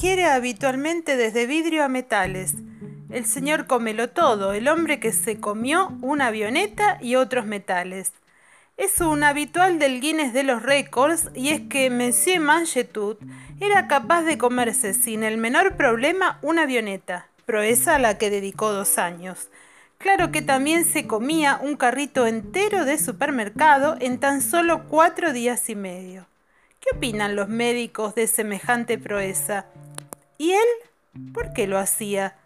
digiere habitualmente desde vidrio a metales. El señor comelo todo, el hombre que se comió una avioneta y otros metales. Es un habitual del Guinness de los récords y es que Monsieur Mangetut era capaz de comerse sin el menor problema una avioneta, proeza a la que dedicó dos años. Claro que también se comía un carrito entero de supermercado en tan solo cuatro días y medio. ¿Qué opinan los médicos de semejante proeza? ¿Y él? ¿Por qué lo hacía?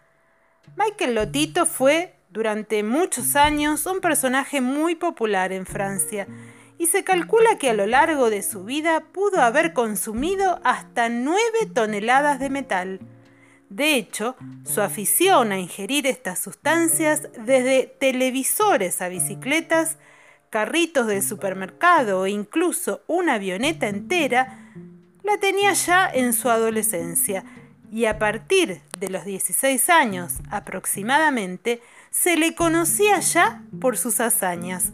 Michael Lotito fue, durante muchos años, un personaje muy popular en Francia y se calcula que a lo largo de su vida pudo haber consumido hasta nueve toneladas de metal. De hecho, su afición a ingerir estas sustancias, desde televisores a bicicletas, carritos de supermercado e incluso una avioneta entera, la tenía ya en su adolescencia y a partir de los 16 años aproximadamente se le conocía ya por sus hazañas.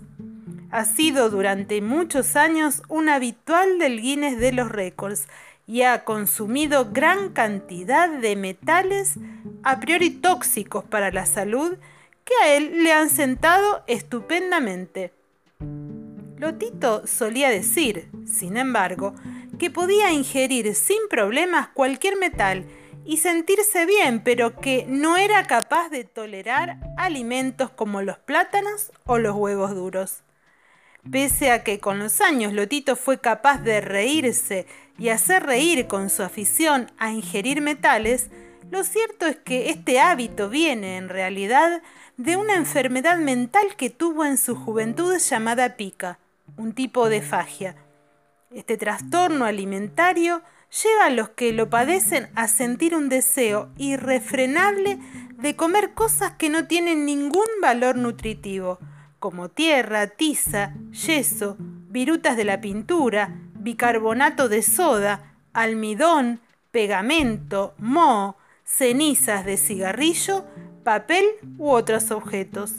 Ha sido durante muchos años un habitual del Guinness de los récords y ha consumido gran cantidad de metales a priori tóxicos para la salud que a él le han sentado estupendamente. Lotito solía decir, sin embargo, que podía ingerir sin problemas cualquier metal y sentirse bien, pero que no era capaz de tolerar alimentos como los plátanos o los huevos duros. Pese a que con los años Lotito fue capaz de reírse y hacer reír con su afición a ingerir metales, lo cierto es que este hábito viene en realidad de una enfermedad mental que tuvo en su juventud llamada pica, un tipo de fagia. Este trastorno alimentario lleva a los que lo padecen a sentir un deseo irrefrenable de comer cosas que no tienen ningún valor nutritivo, como tierra, tiza, yeso, virutas de la pintura, bicarbonato de soda, almidón, pegamento, moho, cenizas de cigarrillo, papel u otros objetos.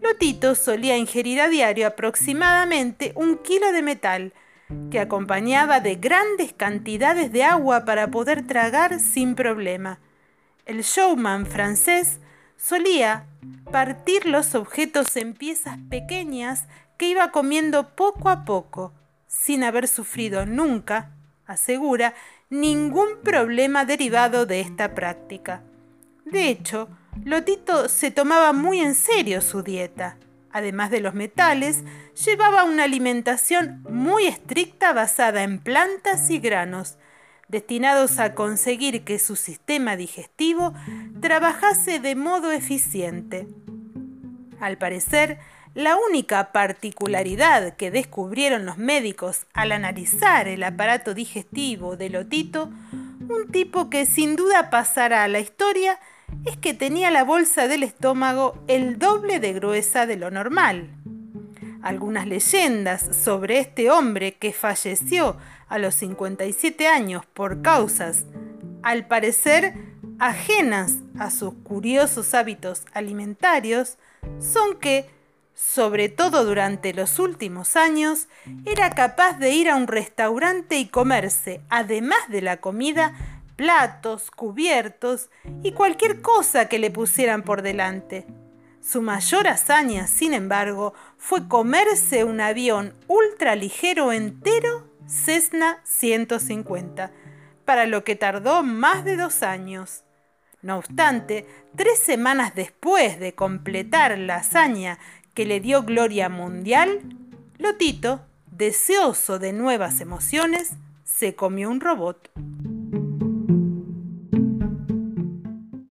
Lotito solía ingerir a diario aproximadamente un kilo de metal, que acompañaba de grandes cantidades de agua para poder tragar sin problema. El showman francés solía partir los objetos en piezas pequeñas que iba comiendo poco a poco, sin haber sufrido nunca, asegura, ningún problema derivado de esta práctica. De hecho, Lotito se tomaba muy en serio su dieta. Además de los metales, llevaba una alimentación muy estricta basada en plantas y granos, destinados a conseguir que su sistema digestivo trabajase de modo eficiente. Al parecer, la única particularidad que descubrieron los médicos al analizar el aparato digestivo de Lotito, un tipo que sin duda pasará a la historia, es que tenía la bolsa del estómago el doble de gruesa de lo normal. Algunas leyendas sobre este hombre que falleció a los 57 años por causas, al parecer, ajenas a sus curiosos hábitos alimentarios, son que, sobre todo durante los últimos años, era capaz de ir a un restaurante y comerse, además de la comida, platos, cubiertos y cualquier cosa que le pusieran por delante. Su mayor hazaña, sin embargo, fue comerse un avión ultraligero entero Cessna 150, para lo que tardó más de dos años. No obstante, tres semanas después de completar la hazaña que le dio gloria mundial, Lotito, deseoso de nuevas emociones, se comió un robot.